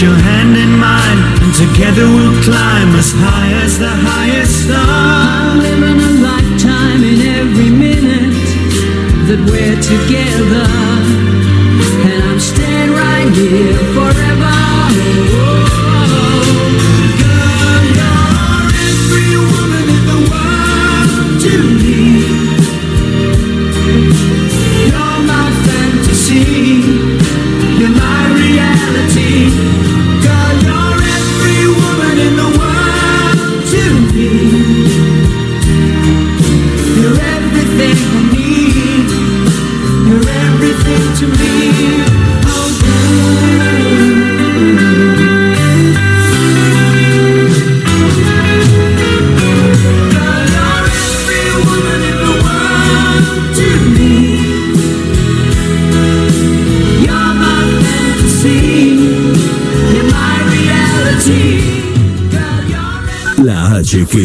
Your hand in mine and together we'll climb as high as the highest star. Living a lifetime in every minute that we're together. And I'm staying right here forever.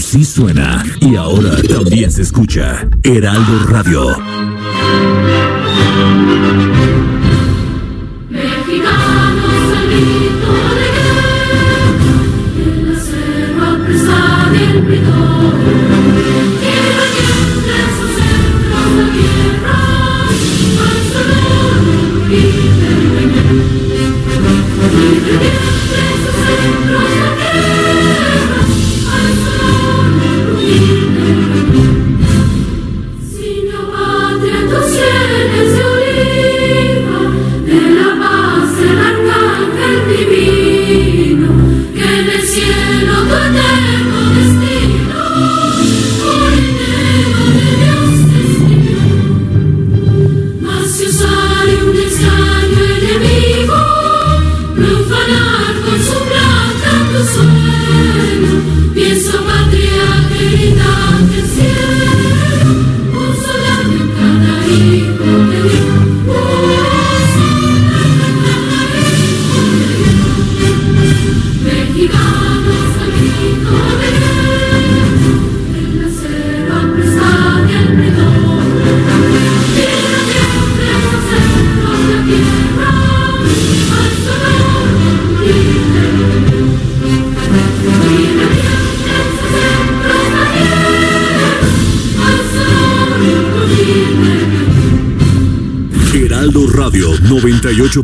Sí suena y ahora también se escucha. Heraldo Radio.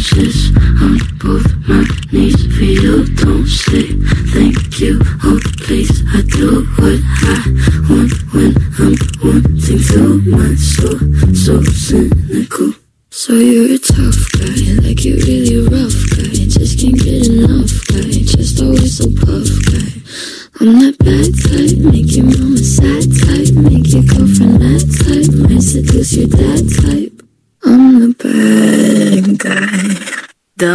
Bruises on both my knees for you. Don't say thank you. Oh, please, I do what I want when I'm wanting to. My soul, so cynical. So you're a tough guy, like you're really rough guy. Just can't get enough guy, just always so puff guy. I'm that bad type, make your mama sad type, make your girlfriend mad type, might seduce your dad type. I'm the bad guy. ¿Qué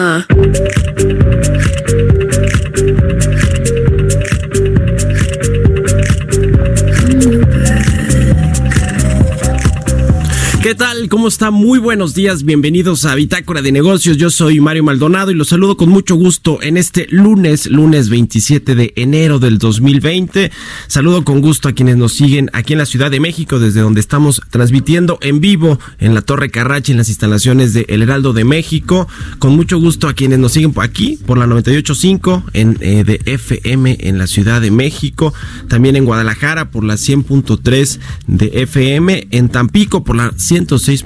tal? ¿Cómo está? Muy buenos días, bienvenidos a Bitácora de Negocios. Yo soy Mario Maldonado y los saludo con mucho gusto en este lunes, lunes 27 de enero del 2020. Saludo con gusto a quienes nos siguen aquí en la Ciudad de México, desde donde estamos transmitiendo en vivo en la Torre Carrachi, en las instalaciones de El Heraldo de México. Con mucho gusto a quienes nos siguen aquí, por la 98.5 en, eh, de FM en la Ciudad de México. También en Guadalajara por la 100.3 de FM. En Tampico por la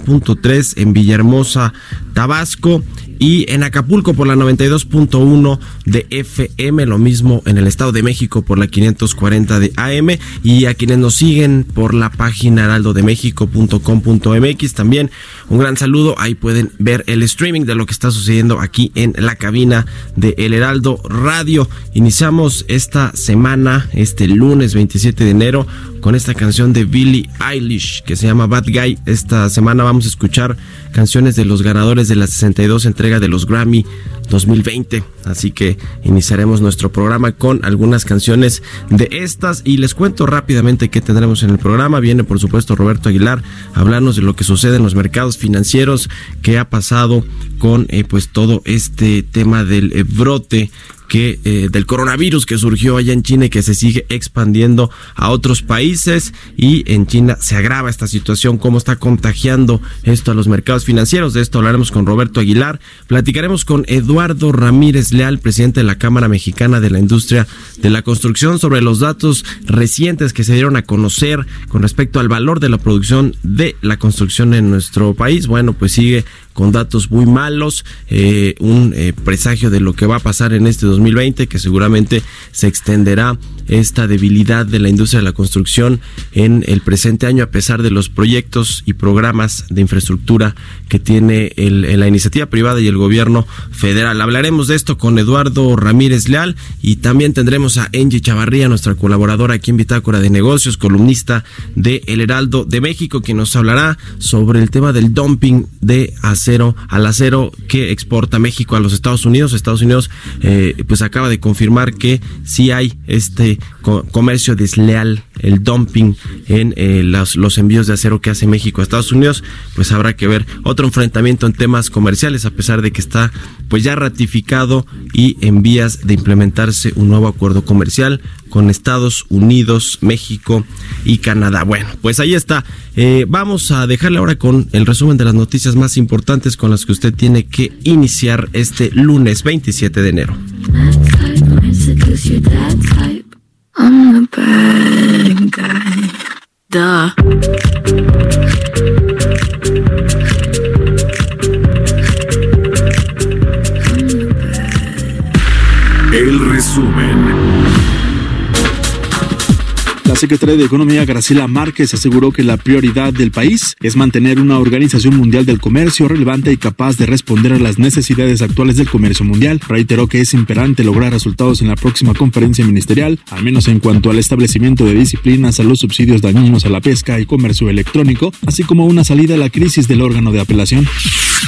106.3 en Villahermosa, Tabasco y en Acapulco por la 92.1 de FM, lo mismo en el Estado de México por la 540 de AM y a quienes nos siguen por la página heraldodemexico.com.mx también un gran saludo, ahí pueden ver el streaming de lo que está sucediendo aquí en la cabina de El Heraldo Radio. Iniciamos esta semana, este lunes 27 de enero, con esta canción de Billie Eilish que se llama Bad Guy. Esta semana vamos a escuchar canciones de los ganadores de la 62 de los Grammy 2020. Así que iniciaremos nuestro programa con algunas canciones de estas y les cuento rápidamente qué tendremos en el programa. Viene por supuesto Roberto Aguilar a hablarnos de lo que sucede en los mercados financieros, qué ha pasado con eh, pues todo este tema del eh, brote que eh, del coronavirus que surgió allá en China y que se sigue expandiendo a otros países y en China se agrava esta situación, cómo está contagiando esto a los mercados financieros. De esto hablaremos con Roberto Aguilar, platicaremos con Eduardo Ramírez Leal, presidente de la Cámara Mexicana de la Industria de la Construcción, sobre los datos recientes que se dieron a conocer con respecto al valor de la producción de la construcción en nuestro país. Bueno, pues sigue con datos muy malos, eh, un eh, presagio de lo que va a pasar en este 2020, que seguramente se extenderá esta debilidad de la industria de la construcción en el presente año, a pesar de los proyectos y programas de infraestructura que tiene la iniciativa privada y el gobierno federal. Hablaremos de esto con Eduardo Ramírez Leal y también tendremos a Angie Chavarría, nuestra colaboradora aquí en Bitácora de Negocios, columnista de El Heraldo de México, que nos hablará sobre el tema del dumping de acero al acero que exporta México a los Estados Unidos. Estados Unidos eh, pues acaba de confirmar que sí hay este comercio desleal, el dumping en eh, los, los, envíos de acero que hace México a Estados Unidos, pues habrá que ver otro enfrentamiento en temas comerciales, a pesar de que está pues ya ratificado y en vías de implementarse un nuevo acuerdo comercial con Estados Unidos, México y Canadá. Bueno, pues ahí está. Eh, vamos a dejarle ahora con el resumen de las noticias más importantes con las que usted tiene que iniciar este lunes 27 de enero. El resumen. Secretaria de Economía Graciela Márquez aseguró que la prioridad del país es mantener una organización mundial del comercio relevante y capaz de responder a las necesidades actuales del comercio mundial. Reiteró que es imperante lograr resultados en la próxima conferencia ministerial, al menos en cuanto al establecimiento de disciplinas a los subsidios dañinos a la pesca y comercio electrónico, así como una salida a la crisis del órgano de apelación.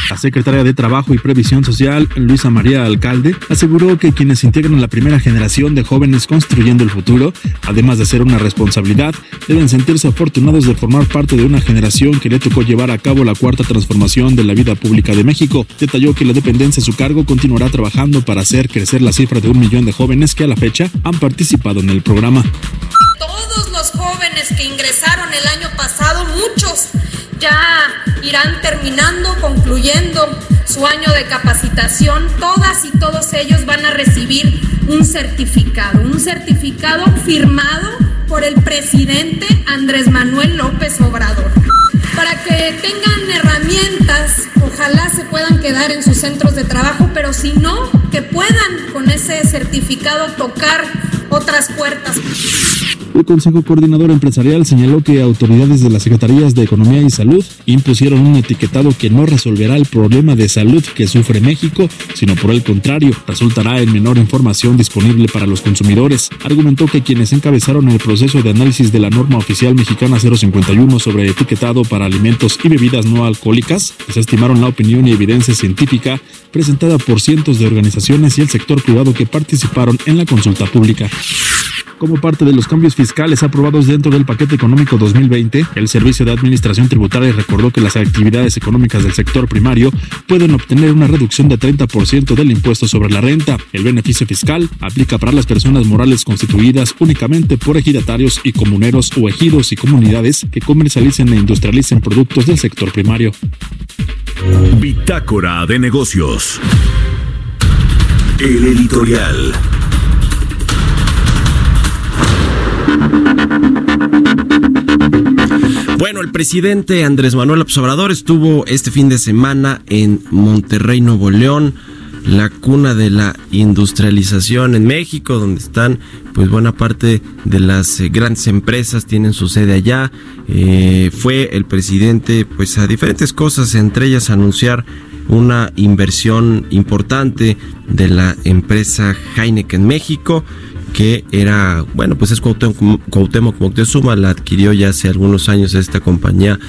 La secretaria de Trabajo y Previsión Social, Luisa María Alcalde, aseguró que quienes integran la primera generación de jóvenes construyendo el futuro, además de ser una responsabilidad, deben sentirse afortunados de formar parte de una generación que le tocó llevar a cabo la cuarta transformación de la vida pública de México. Detalló que la dependencia a su cargo continuará trabajando para hacer crecer la cifra de un millón de jóvenes que a la fecha han participado en el programa. Todos los jóvenes que ingresaron el año pasado, muchos ya irán terminando, concluyendo su año de capacitación. Todas y todos ellos van a recibir un certificado, un certificado firmado por el presidente Andrés Manuel López Obrador. Para que tengan herramientas, ojalá se puedan quedar en sus centros de trabajo, pero si no, que puedan con ese certificado tocar otras puertas. El Consejo Coordinador Empresarial señaló que autoridades de las Secretarías de Economía y Salud impusieron un etiquetado que no resolverá el problema de salud que sufre México, sino por el contrario, resultará en menor información disponible para los consumidores. Argumentó que quienes encabezaron el proceso de análisis de la norma oficial mexicana 051 sobre etiquetado para alimentos y bebidas no alcohólicas desestimaron la opinión y evidencia científica presentada por cientos de organizaciones y el sector privado que participaron en la consulta pública. Como parte de los cambios fiscales aprobados dentro del paquete económico 2020, el Servicio de Administración Tributaria recordó que las actividades económicas del sector primario pueden obtener una reducción de 30% del impuesto sobre la renta. El beneficio fiscal aplica para las personas morales constituidas únicamente por ejidatarios y comuneros o ejidos y comunidades que comercialicen e industrialicen productos del sector primario. Bitácora de negocios. El editorial. Bueno, el presidente Andrés Manuel López Obrador estuvo este fin de semana en Monterrey, Nuevo León, la cuna de la industrialización en México, donde están pues buena parte de las eh, grandes empresas tienen su sede allá. Eh, fue el presidente pues a diferentes cosas, entre ellas anunciar una inversión importante de la empresa Heineken México que era, bueno, pues es Cuauhtémoc, Cuauhtémoc Moctezuma, la adquirió ya hace algunos años esta compañía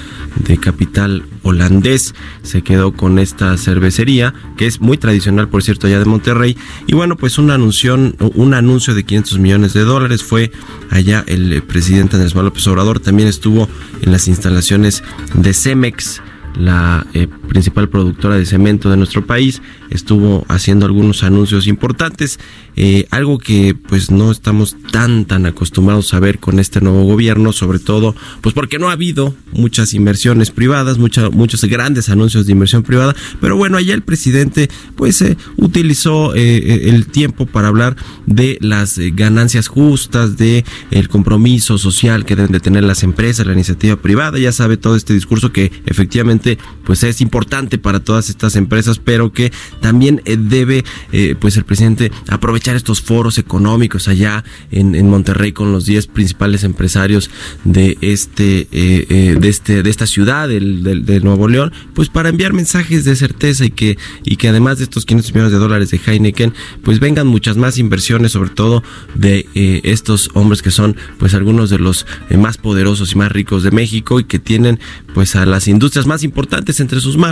de capital holandés, se quedó con esta cervecería, que es muy tradicional, por cierto, allá de Monterrey, y bueno, pues un anuncio, un anuncio de 500 millones de dólares fue allá el presidente Andrés Manuel López Obrador, también estuvo en las instalaciones de Cemex, la eh, principal productora de cemento de nuestro país, estuvo haciendo algunos anuncios importantes, eh, algo que pues no estamos tan tan acostumbrados a ver con este nuevo gobierno, sobre todo pues porque no ha habido muchas inversiones privadas, muchos grandes anuncios de inversión privada, pero bueno, allá el presidente pues eh, utilizó el tiempo para hablar de las ganancias justas, de el compromiso social que deben de tener las empresas, la iniciativa privada, ya sabe todo este discurso que efectivamente pues es importante para todas estas empresas, pero que también eh, debe eh, pues el presidente aprovechar estos foros económicos allá en, Monterrey con los 10 principales empresarios de este eh, de este de esta ciudad de Nuevo León, pues para enviar mensajes de certeza y que y que además de estos 500 millones de dólares de Heineken, pues vengan muchas más inversiones, sobre todo de estos hombres que son pues algunos de los más poderosos y más ricos de México y que tienen pues a las industrias más importantes entre sus manos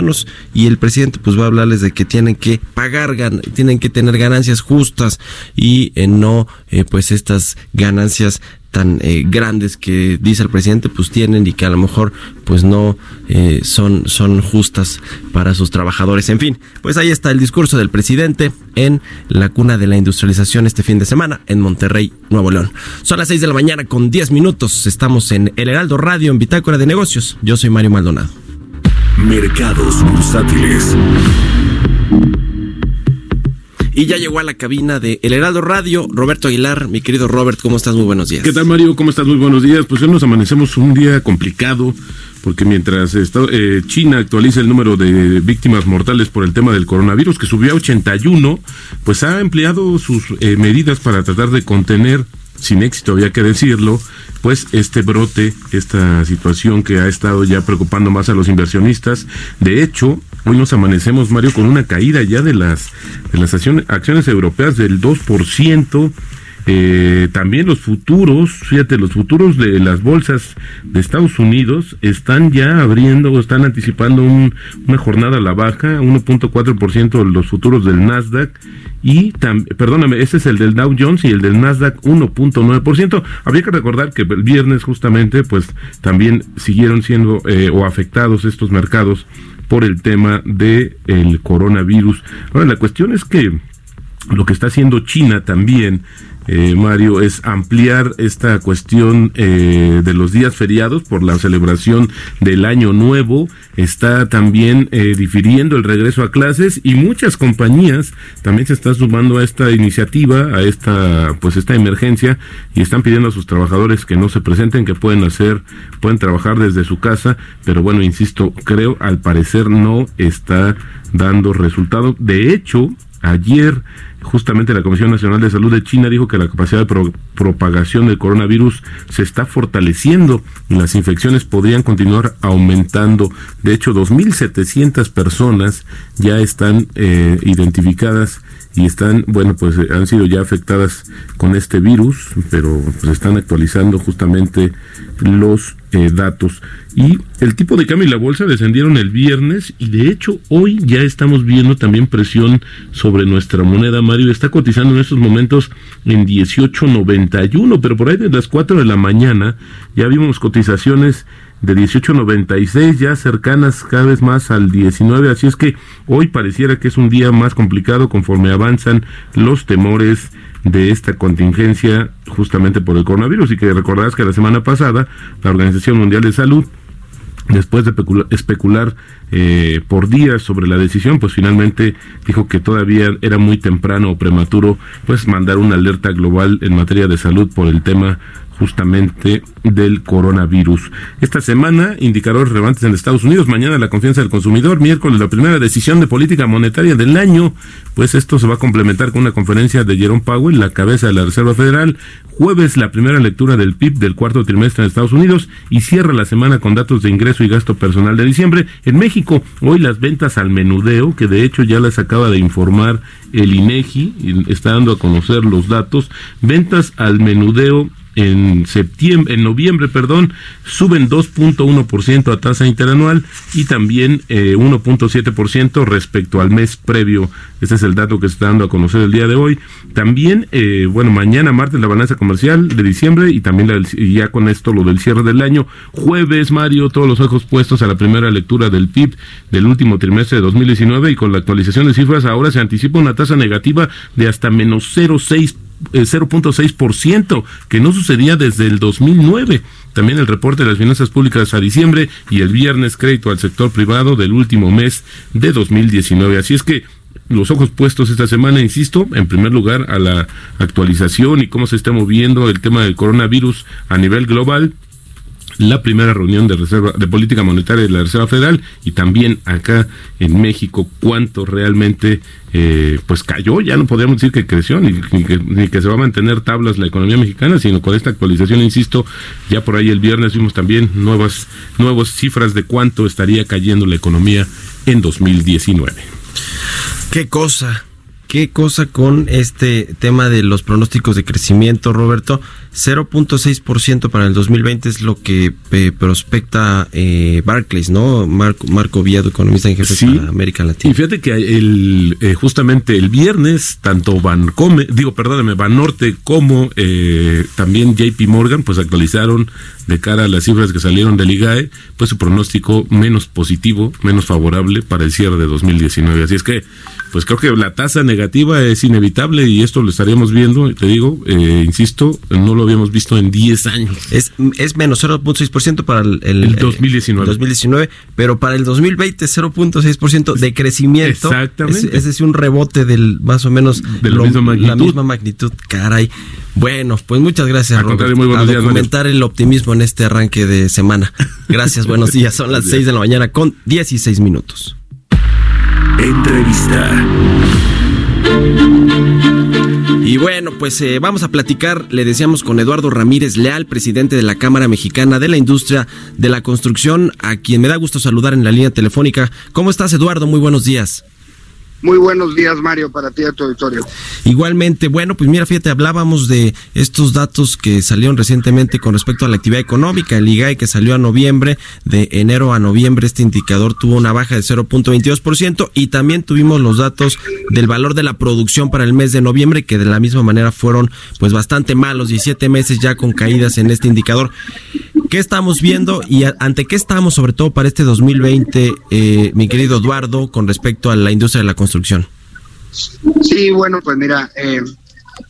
y el presidente pues va a hablarles de que tienen que pagar, tienen que tener ganancias justas y eh, no eh, pues estas ganancias tan eh, grandes que dice el presidente pues tienen y que a lo mejor pues no son son justas para sus trabajadores. En fin pues ahí está el discurso del presidente en la cuna de la industrialización este fin de semana en Monterrey Nuevo León. Son las 6 de la mañana con 10 minutos. Estamos en El Heraldo Radio en Bitácora de Negocios. Yo soy Mario Maldonado Mercados bursátiles. Y ya llegó a la cabina de El Heraldo Radio, Roberto Aguilar. Mi querido Robert, ¿cómo estás? Muy buenos días. ¿Qué tal, Mario? ¿Cómo estás? Muy buenos días. Pues hoy nos amanecemos un día complicado, porque mientras eh, China actualiza el número de víctimas mortales por el tema del coronavirus, que subió a 81, pues ha empleado sus eh, medidas para tratar de contener sin éxito, había que decirlo, pues este brote, esta situación que ha estado ya preocupando más a los inversionistas. De hecho, hoy nos amanecemos, Mario, con una caída ya de las, de las acciones, acciones europeas del 2%. Eh, también los futuros, fíjate, los futuros de las bolsas de Estados Unidos están ya abriendo, están anticipando una jornada a la baja, 1.4% los futuros del Nasdaq y perdóname, ese es el del Dow Jones y el del Nasdaq 1.9%. Habría que recordar que el viernes justamente pues también siguieron siendo eh, o afectados estos mercados por el tema de el coronavirus. Ahora la cuestión es que lo que está haciendo China también eh, Mario, es ampliar esta cuestión eh, de los días feriados por la celebración del Año Nuevo. Está también eh, difiriendo el regreso a clases y muchas compañías también se están sumando a esta iniciativa, a esta, pues esta emergencia y están pidiendo a sus trabajadores que no se presenten, que pueden hacer, pueden trabajar desde su casa, pero bueno, insisto, creo al parecer no está dando resultado. De hecho, ayer justamente la Comisión Nacional de Salud de China dijo que la capacidad de propagación del coronavirus se está fortaleciendo y las infecciones podrían continuar aumentando. De hecho, 2.700 personas ya están eh, identificadas y están, bueno, pues eh, han sido ya afectadas con este virus, pero pues están actualizando justamente los eh, datos. Y el tipo de cambio y la bolsa descendieron el viernes y de hecho hoy ya estamos viendo también presión sobre nuestra moneda. Mario está cotizando en estos momentos en 18.91, pero por ahí de las 4 de la mañana ya vimos cotizaciones de 18.96 ya cercanas cada vez más al 19, así es que hoy pareciera que es un día más complicado conforme avanzan los temores de esta contingencia justamente por el coronavirus. Y que recordarás que la semana pasada la Organización Mundial de Salud después de especular eh, por días sobre la decisión, pues finalmente dijo que todavía era muy temprano o prematuro, pues mandar una alerta global en materia de salud por el tema justamente del coronavirus. Esta semana, indicadores relevantes en Estados Unidos, mañana la confianza del consumidor, miércoles la primera decisión de política monetaria del año, pues esto se va a complementar con una conferencia de Jerome Powell, la cabeza de la Reserva Federal, jueves la primera lectura del PIB del cuarto trimestre en Estados Unidos y cierra la semana con datos de ingreso y gasto personal de diciembre. En México, hoy las ventas al menudeo, que de hecho ya las acaba de informar el INEGI, y está dando a conocer los datos, ventas al menudeo en septiembre, en noviembre, perdón, suben 2.1% a tasa interanual y también eh, 1.7% respecto al mes previo. Este es el dato que se está dando a conocer el día de hoy. También, eh, bueno, mañana martes la balanza comercial de diciembre y también ya con esto lo del cierre del año. Jueves, Mario, todos los ojos puestos a la primera lectura del PIB del último trimestre de 2019 y con la actualización de cifras ahora se anticipa una tasa negativa de hasta menos 0.6 0.6%, que no sucedía desde el 2009. También el reporte de las finanzas públicas a diciembre y el viernes crédito al sector privado del último mes de 2019. Así es que los ojos puestos esta semana, insisto, en primer lugar a la actualización y cómo se está moviendo el tema del coronavirus a nivel global la primera reunión de reserva de política monetaria de la Reserva Federal y también acá en México cuánto realmente eh, pues cayó. Ya no podríamos decir que creció ni, que, ni que se va a mantener tablas la economía mexicana sino con esta actualización insisto ya por ahí el viernes vimos también nuevas nuevas cifras de cuánto estaría cayendo la economía en 2019 qué cosa qué cosa con este tema de los pronósticos de crecimiento, Roberto. 0.6% para el 2020 es lo que eh, prospecta eh, Barclays, ¿no? Marco, Marco Villado, economista en jefe Sí. para América Latina. Y fíjate que el, eh, justamente el viernes, tanto Bancome, digo, perdóname, Banorte como eh, también JP Morgan, pues actualizaron de cara a las cifras que salieron del IGAE, pues su pronóstico menos positivo, menos favorable para el cierre de 2019. Así es que, pues creo que la tasa negativa es inevitable y esto lo estaríamos viendo, te digo, eh, insisto, no lo habíamos visto en 10 años. Es, es menos 0.6% para el, el, El 2019. 2019, pero para el 2020 0.6% de crecimiento. Exactamente. Es, es decir, un rebote del más o menos De la misma magnitud. la misma magnitud. Caray. Bueno, pues muchas gracias, Al contrario, Roberto. muy buenos a días, documentar el optimismo en este arranque de semana. Gracias, buenos días. Son las 6 de la mañana con 16 minutos. Entrevista. Y bueno, pues eh, vamos a platicar, le decíamos con Eduardo Ramírez Leal, presidente de la Cámara Mexicana de la Industria de la Construcción, a quien me da gusto saludar en la línea telefónica. ¿Cómo estás, Eduardo? Muy buenos días. Muy buenos días, Mario, para ti y a tu auditorio. Igualmente, bueno, pues mira, fíjate, hablábamos de estos datos que salieron recientemente con respecto a la actividad económica, el IGAE que salió a noviembre, de enero a noviembre este indicador tuvo una baja de 0.22% y también tuvimos los datos del valor de la producción para el mes de noviembre que de la misma manera fueron pues bastante malos, 17 meses ya con caídas en este indicador. ¿Qué estamos viendo y ante qué estamos sobre todo para este 2020, eh, mi querido Eduardo, con respecto a la industria de la construcción? Sí, bueno, pues mira, eh,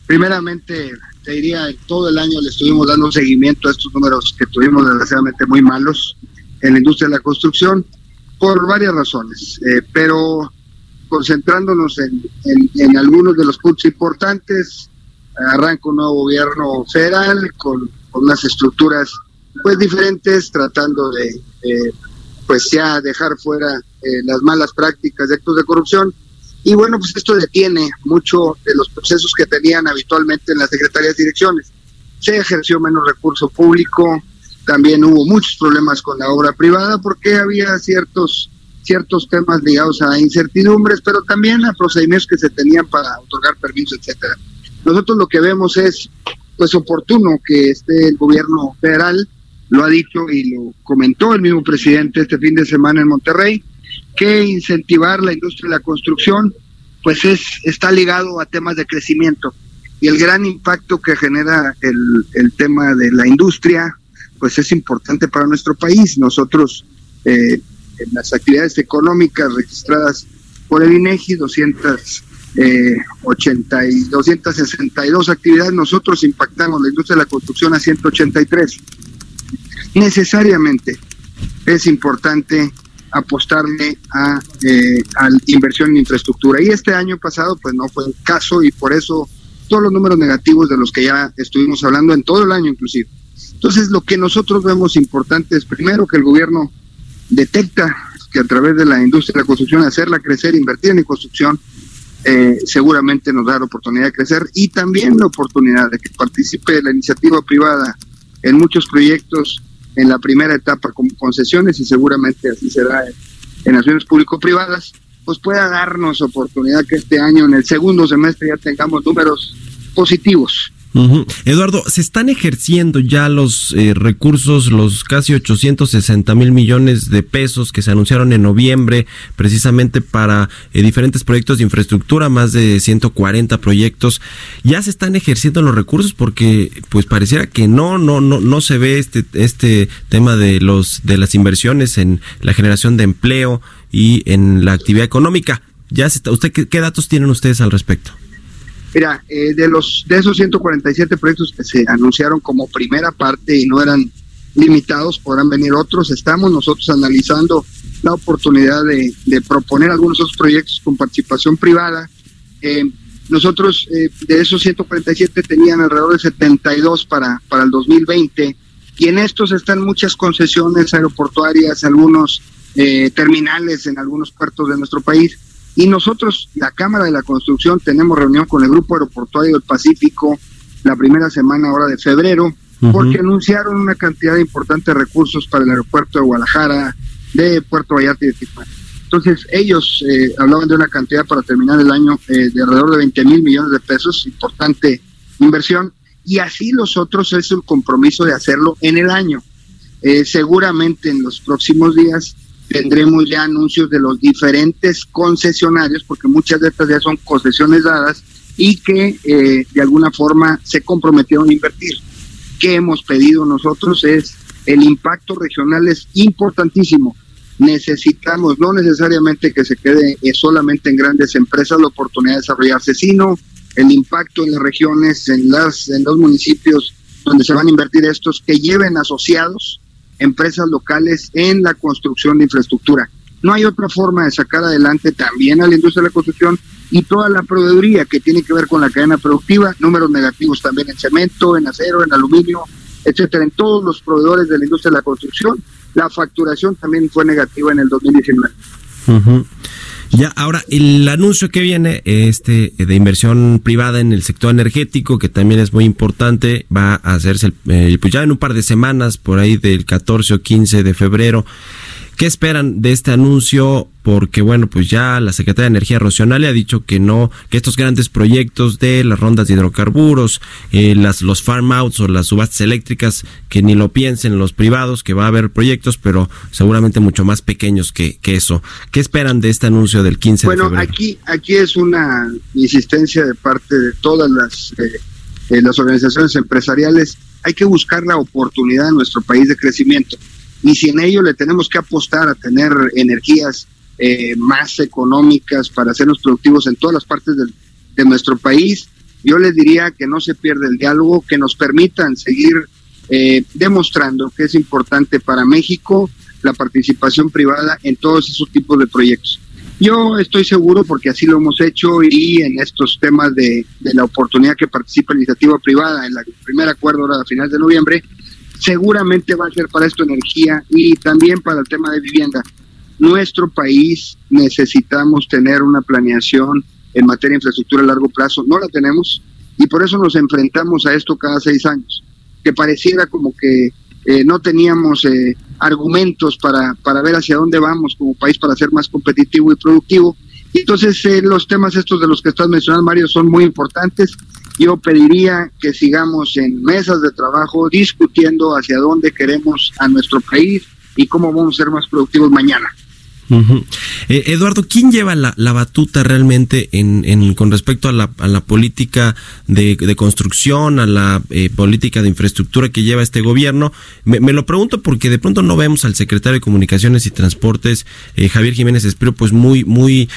primeramente te diría, todo el año le estuvimos dando seguimiento a estos números que tuvimos desgraciadamente muy malos en la industria de la construcción por varias razones, eh, pero concentrándonos en, en- en algunos de los puntos importantes, arranca un nuevo gobierno federal con, con unas estructuras pues diferentes, tratando de eh, pues ya dejar fuera eh, las malas prácticas de actos de corrupción y bueno, pues esto detiene mucho de los procesos que tenían habitualmente en las secretarías de direcciones. Se ejerció menos recurso público, también hubo muchos problemas con la obra privada porque había ciertos ciertos temas ligados a incertidumbres, pero también a procedimientos que se tenían para otorgar permisos, etcétera. Nosotros lo que vemos es pues oportuno que esté el gobierno federal, lo ha dicho y lo comentó el mismo presidente este fin de semana en Monterrey, que incentivar la industria de la construcción pues es está ligado a temas de crecimiento. Y el gran impacto que genera el, el tema de la industria pues es importante para nuestro país. Nosotros eh, en las actividades económicas registradas por el INEGI 200 eh, 80 y 262 actividades nosotros impactamos la industria de la construcción a 183 necesariamente es importante apostarle a, eh, inversión en infraestructura. Y este año pasado, pues no fue el caso y por eso todos los números negativos de los que ya estuvimos hablando en todo el año inclusive. Entonces, lo que nosotros vemos importante es primero que el gobierno detecta que a través de la industria de la construcción, hacerla crecer, invertir en construcción, eh, seguramente nos da la oportunidad de crecer y también la oportunidad de que participe la iniciativa privada en muchos proyectos en la primera etapa como concesiones y seguramente así será en, en acciones público-privadas, pues pueda darnos oportunidad que este año en el segundo semestre ya tengamos números positivos Eduardo, ¿se están ejerciendo ya los eh, recursos, los casi 860 mil millones de pesos que se anunciaron en noviembre precisamente para eh, diferentes proyectos de infraestructura, más de 140 proyectos? ¿Ya se están ejerciendo los recursos? Porque pues pareciera que no, no, no, no se ve este, este tema de, los, de las inversiones en la generación de empleo y en la actividad económica. ¿Ya se está, usted, qué datos tienen ustedes al respecto? Mira, eh, de los de esos 147 proyectos que se anunciaron como primera parte y no eran limitados, podrán venir otros. Estamos nosotros analizando la oportunidad de, proponer algunos esos proyectos con participación privada. Eh, nosotros eh, de esos 147 tenían alrededor de 72 para, para el 2020 y en estos están muchas concesiones aeroportuarias, algunos terminales en algunos puertos de nuestro país y nosotros, la Cámara de la Construcción, tenemos reunión con el Grupo Aeroportuario del Pacífico la primera semana ahora de febrero, porque anunciaron una cantidad de recursos para el aeropuerto de Guadalajara, de Puerto Vallarta y de Tijuana. Entonces, ellos eh, hablaban de una cantidad para terminar el año eh, de alrededor de 20 mil millones de pesos, importante inversión, y así los otros es el compromiso de hacerlo en el año. Eh, seguramente en los próximos días tendremos ya anuncios de los diferentes concesionarios, porque muchas de estas ya son concesiones dadas y que eh, de alguna forma se comprometieron a invertir. ¿Qué hemos pedido nosotros? Es el impacto regional es importantísimo. Necesitamos no necesariamente que se quede eh, solamente en grandes empresas la oportunidad de desarrollarse, sino el impacto en las regiones, en, las, en los municipios donde se van a invertir estos, que lleven asociados empresas locales en la construcción de infraestructura. No hay otra forma de sacar adelante también a la industria de la construcción y toda la proveeduría que tiene que ver con la cadena productiva, números negativos también en cemento, en acero, en aluminio, etcétera, en todos los proveedores de la industria de la construcción. La facturación también fue negativa en el 2019. Ya, ahora, el anuncio que viene este de inversión privada en el sector energético, que también es muy importante, va a hacerse eh, pues ya en un par de semanas, por ahí del 14 o 15 de febrero. ¿Qué esperan de este anuncio? Porque bueno, pues ya la Secretaría de Energía le ha dicho que no, que estos grandes proyectos de las rondas de hidrocarburos, eh, las, los farm outs o las subastas eléctricas, que ni lo piensen los privados, que va a haber proyectos, pero seguramente mucho más pequeños que, que eso. ¿Qué esperan de este anuncio del 15 de febrero? Bueno, aquí, aquí es una insistencia de parte de todas las, eh, eh, las organizaciones empresariales. Hay que buscar la oportunidad en nuestro país de crecimiento y si en ello le tenemos que apostar a tener energías eh, más económicas para hacernos productivos en todas las partes de nuestro país, yo les diría que no se pierda el diálogo, que nos permitan seguir eh, demostrando que es importante para México la participación privada en todos esos tipos de proyectos. Yo estoy seguro, porque así lo hemos hecho, y en estos temas de, la oportunidad que participa la iniciativa privada en el primer acuerdo ahora a final de noviembre, seguramente va a ser para esto energía y también para el tema de vivienda. Nuestro país necesitamos tener una planeación en materia de infraestructura a largo plazo, no la tenemos y por eso nos enfrentamos a esto cada seis años, que pareciera como que eh, no teníamos eh, argumentos para, para ver hacia dónde vamos como país para ser más competitivo y productivo. Entonces eh, los temas estos de los que estás mencionando, Mario, son muy importantes yo pediría que sigamos en mesas de trabajo discutiendo hacia dónde queremos a nuestro país y cómo vamos a ser más productivos mañana. Eh, Eduardo, ¿quién lleva la, batuta realmente en, con respecto a la, política de, construcción, a la eh, política de infraestructura que lleva este gobierno? Me, lo pregunto porque de pronto no vemos al secretario de Comunicaciones y Transportes, eh, Javier Jiménez Espero, pues muy, muy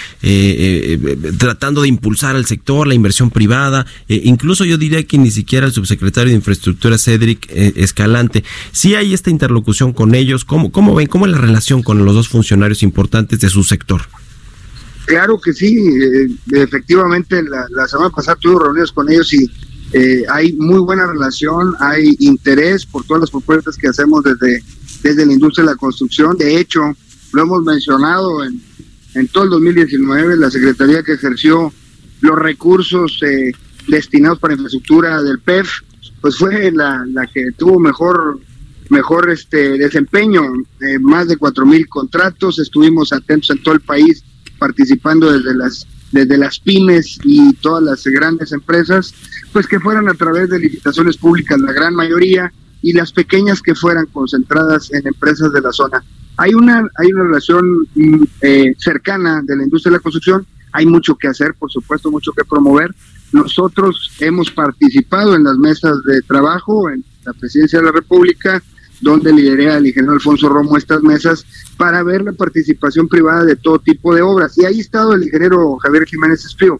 tratando de impulsar al sector, la inversión privada, incluso yo diría que ni siquiera el subsecretario de Infraestructura, Cedric Escalante. Si hay esta interlocución con ellos, ¿cómo, cómo ven, cómo es la relación con los dos funcionarios importantes? De su sector. Claro que sí, eh, efectivamente la, semana pasada tuve reuniones con ellos y eh, hay muy buena relación, hay interés por todas las propuestas que hacemos desde, desde la industria de la construcción. De hecho, lo hemos mencionado en, en todo el 2019, la Secretaría que ejerció los recursos eh, destinados para infraestructura del PEF, pues fue la, la que tuvo mejor mejor este desempeño, eh, más de cuatro mil contratos, estuvimos atentos en todo el país participando desde las desde las pymes y todas las grandes empresas, pues que fueran a través de licitaciones públicas la gran mayoría y las pequeñas que fueran concentradas en empresas de la zona. Hay una hay una relación mm, eh, cercana de la industria de la construcción, hay mucho que hacer, por supuesto, mucho que promover. Nosotros hemos participado en las mesas de trabajo en la Presidencia de la República, donde lideré al ingeniero Alfonso Romo estas mesas para ver la participación privada de todo tipo de obras. Y ahí ha estado el ingeniero Javier Jiménez Espío.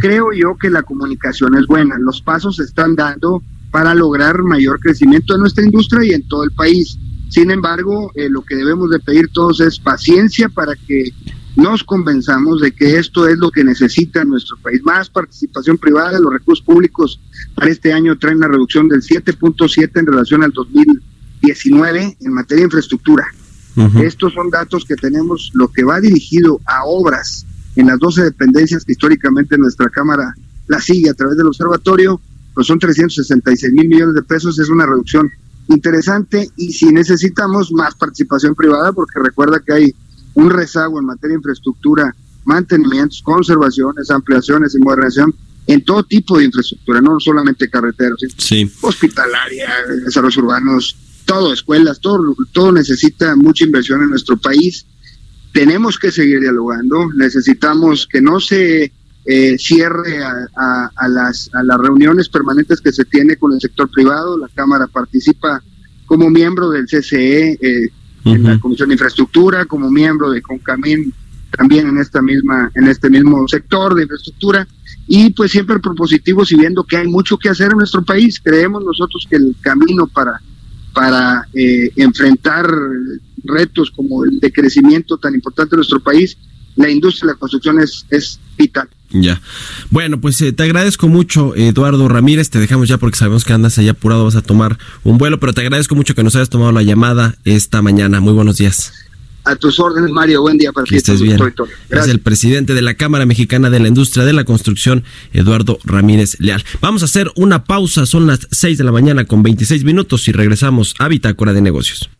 Creo yo que la comunicación es buena, los pasos se están dando para lograr mayor crecimiento en nuestra industria y en todo el país. Sin embargo, eh, lo que debemos de pedir todos es paciencia para que nos convenzamos de que esto es lo que necesita nuestro país. Más participación privada, los recursos públicos para este año traen una reducción del 7.7 en relación al 2000 19 en materia de infraestructura. Estos son datos que tenemos, lo que va dirigido a obras en las 12 dependencias que históricamente nuestra Cámara la sigue a través del observatorio, pues son 366 mil millones de pesos, es una reducción interesante y si necesitamos más participación privada, porque recuerda que hay un rezago en materia de infraestructura, mantenimientos, conservaciones, ampliaciones y modernización en todo tipo de infraestructura, no solamente carreteros, sí. hospitalaria, desarrollos urbanos, todo, escuelas, todo, todo necesita mucha inversión en nuestro país. Tenemos que seguir dialogando, necesitamos que no se eh, cierre a, las, a las reuniones permanentes que se tiene con el sector privado. La Cámara participa como miembro del CCE eh, en la Comisión de Infraestructura, como miembro de Concamín también en esta misma en este mismo sector de infraestructura y pues siempre propositivos y viendo que hay mucho que hacer en nuestro país. Creemos nosotros que el camino para para eh, enfrentar retos como el de crecimiento tan importante en nuestro país, la industria de la construcción es, es vital. Ya. Bueno, pues eh, te agradezco mucho, Eduardo Ramírez. Te dejamos ya porque sabemos que andas allá apurado, vas a tomar un vuelo, pero te agradezco mucho que nos hayas tomado la llamada esta mañana. Muy buenos días. A tus órdenes, Mario. Buen día para que Estés bien. Es el presidente de la Cámara Mexicana de la Industria de la Construcción, Eduardo Ramírez Leal. Vamos a hacer una pausa. Son las 6 de la mañana con 26 minutos y regresamos a Bitácora de Negocios.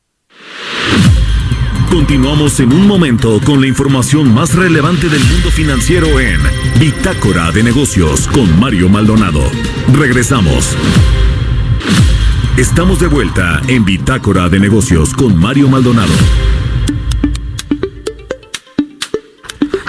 Continuamos en un momento con la información más relevante del mundo financiero en Bitácora de Negocios con Mario Maldonado. Regresamos. Estamos de vuelta en Bitácora de Negocios con Mario Maldonado.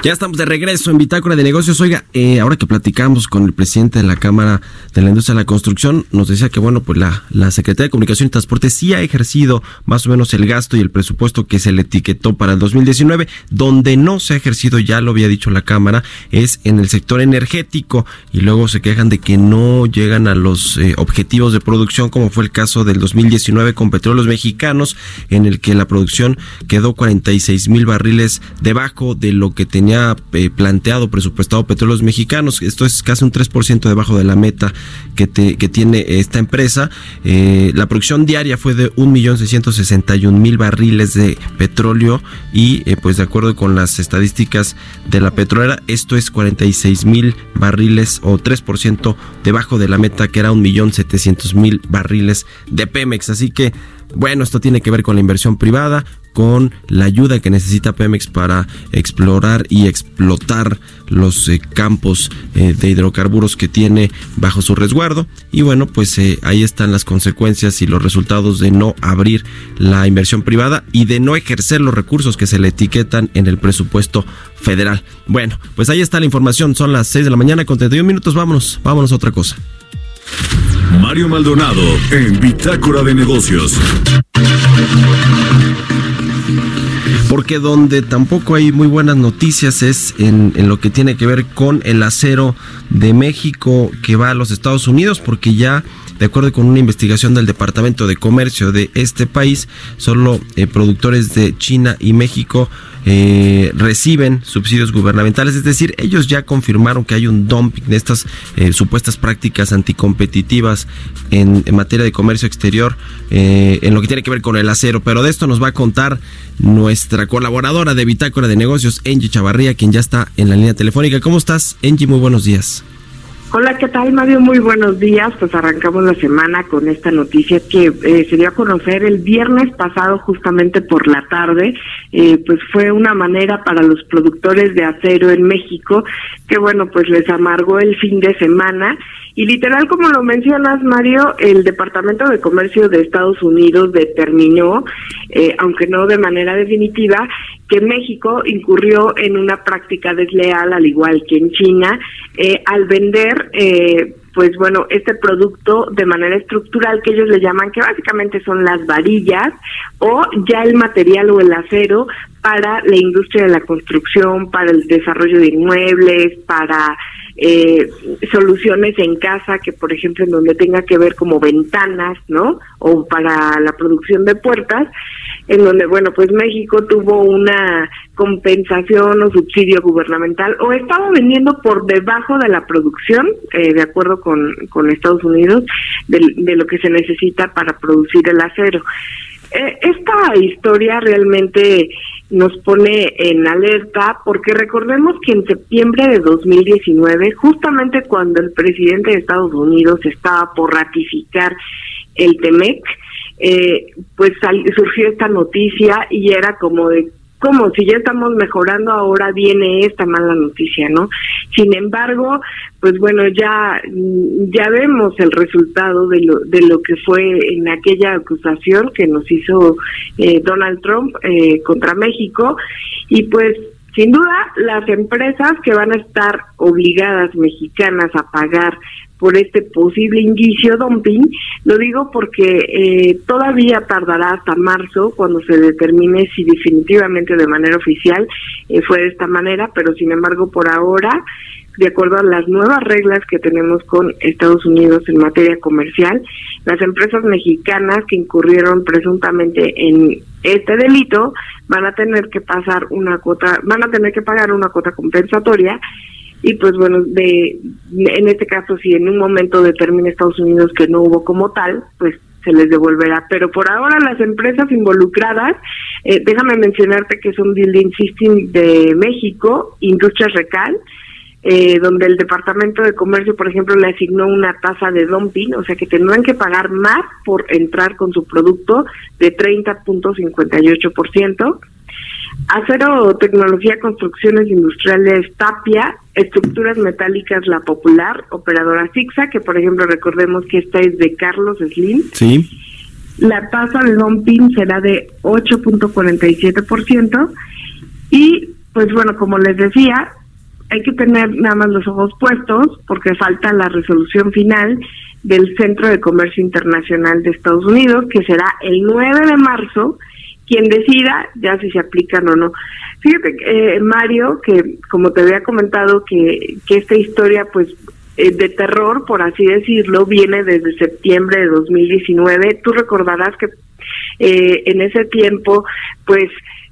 Ya estamos de regreso en Bitácora de Negocios. Oiga, eh, ahora que platicamos con el presidente de la Cámara de la Industria de la Construcción, nos decía que, bueno, pues la, la Secretaría de Comunicación y Transporte sí ha ejercido más o menos el gasto y el presupuesto que se le etiquetó para el 2019. Donde no se ha ejercido, ya lo había dicho la Cámara, es en el sector energético y luego se quejan de que no llegan a los eh, objetivos de producción, como fue el caso del 2019 con petróleos mexicanos, en el que la producción quedó 46 mil barriles debajo de lo que tenía eh, planteado, presupuestado petróleos mexicanos. Esto es casi un 3% debajo de la meta que, tiene esta empresa. Eh, la producción diaria fue de 1.661.000 barriles de petróleo y eh, pues de acuerdo con las estadísticas de la petrolera, esto es 46.000 barriles o 3% debajo de la meta que era 1.700.000 barriles de Pemex. Así que bueno, esto tiene que ver con la inversión privada, con la ayuda que necesita Pemex para explorar y explotar los eh, campos eh, de hidrocarburos que tiene bajo su resguardo. Y bueno, pues eh, ahí están las consecuencias y los resultados de no abrir la inversión privada y de no ejercer los recursos que se le etiquetan en el presupuesto federal. Bueno, pues ahí está la información. Son las 6 de la mañana con 31 minutos. Vámonos, vámonos a otra cosa. Mario Maldonado en Bitácora de Negocios. Porque donde tampoco hay muy buenas noticias es en, lo que tiene que ver con el acero de México que va a los Estados Unidos, porque ya De acuerdo con una investigación del Departamento de Comercio de este país, solo eh, productores de China y México eh, reciben subsidios gubernamentales, es decir, ellos ya confirmaron que hay un dumping de estas eh, supuestas prácticas anticompetitivas en, materia de comercio exterior, eh, en lo que tiene que ver con el acero, pero de esto nos va a contar nuestra colaboradora de Bitácora de Negocios, Angie Chavarría, quien ya está en la línea telefónica. ¿Cómo estás, Angie? Muy buenos días. Hola, ¿qué tal Mario? Muy buenos días. Pues arrancamos la semana con esta noticia que eh, se dio a conocer el viernes pasado justamente por la tarde. Eh, pues fue una manera para los productores de acero en México que bueno, pues les amargó el fin de semana y literal, como lo mencionas, Mario, el Departamento de Comercio de Estados Unidos determinó, eh, aunque no de manera definitiva, que México incurrió en una práctica desleal, al igual que en China, eh, al vender, eh, pues bueno, este producto de manera estructural que ellos le llaman, que básicamente son las varillas o ya el material o el acero para la industria de la construcción, para el desarrollo de inmuebles, para eh, soluciones en casa que por ejemplo en donde tenga que ver como ventanas, ¿no? O para la producción de puertas, en donde bueno pues México tuvo una compensación o subsidio gubernamental o estaba vendiendo por debajo de la producción, eh, de acuerdo con, con Estados Unidos, de, de lo que se necesita para producir el acero. Eh, esta historia realmente nos pone en alerta porque recordemos que en septiembre de 2019, justamente cuando el presidente de Estados Unidos estaba por ratificar el TEMEC, eh, pues surgió esta noticia y era como de como si ya estamos mejorando, ahora viene esta mala noticia, ¿no? Sin embargo, pues bueno, ya ya vemos el resultado de lo de lo que fue en aquella acusación que nos hizo eh, Donald Trump eh, contra México y pues sin duda las empresas que van a estar obligadas mexicanas a pagar por este posible indicio dumping. Lo digo porque eh, todavía tardará hasta marzo cuando se determine si definitivamente de manera oficial eh, fue de esta manera, pero sin embargo por ahora, de acuerdo a las nuevas reglas que tenemos con Estados Unidos en materia comercial, las empresas mexicanas que incurrieron presuntamente en este delito van a tener que pasar una cuota, van a tener que pagar una cuota compensatoria y pues bueno, de en este caso si en un momento determina Estados Unidos que no hubo como tal, pues se les devolverá. Pero por ahora las empresas involucradas, eh, déjame mencionarte que son Building System de México, Industrias Recal, eh, donde el Departamento de Comercio, por ejemplo, le asignó una tasa de dumping, o sea que tendrán que pagar más por entrar con su producto de 30.58%. Acero Tecnología Construcciones Industriales Tapia, Estructuras Metálicas La Popular, Operadora Fixa, que por ejemplo recordemos que esta es de Carlos Slim. Sí. La tasa de dumping será de 8.47% y pues bueno, como les decía, hay que tener nada más los ojos puestos porque falta la resolución final del Centro de Comercio Internacional de Estados Unidos, que será el 9 de marzo quien decida ya si se aplican o no. Fíjate, eh, Mario, que como te había comentado, que, que esta historia, pues, eh, de terror, por así decirlo, viene desde septiembre de 2019. Tú recordarás que eh, en ese tiempo, pues,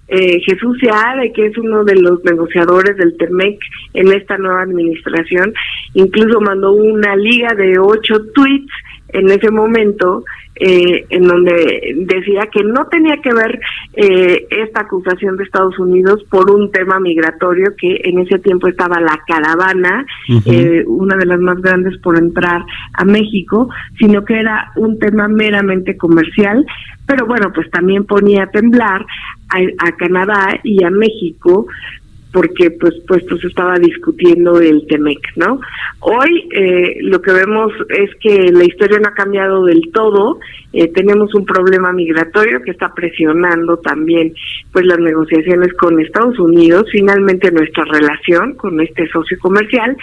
eh, Jesús Seade, que es uno de los negociadores del TEMEC en esta nueva administración, incluso mandó una liga de ocho tweets en ese momento eh, en donde decía que no tenía que ver eh, esta acusación de Estados Unidos por un tema migratorio que en ese tiempo estaba la caravana, eh, una de las más grandes por entrar a México, sino que era un tema meramente comercial, pero bueno, pues también ponía a temblar a Canadá y a México porque pues puesto se estaba discutiendo el Temec, ¿no? Hoy eh, lo que vemos es que la historia no ha cambiado del todo, eh, tenemos un problema migratorio que está presionando también pues las negociaciones con Estados Unidos, finalmente nuestra relación con este socio comercial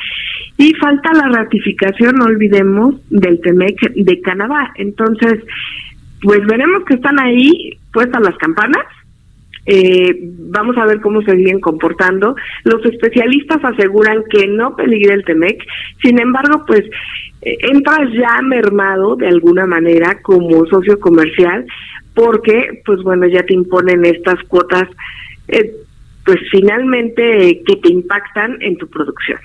y falta la ratificación, no olvidemos, del Temec de Canadá. Entonces, pues veremos que están ahí puestas las campanas eh, vamos a ver cómo se siguen comportando. Los especialistas aseguran que no peligra el TEMEC, sin embargo, pues eh, entras ya mermado de alguna manera como socio comercial porque pues bueno ya te imponen estas cuotas eh, pues finalmente que te impactan en tu producción.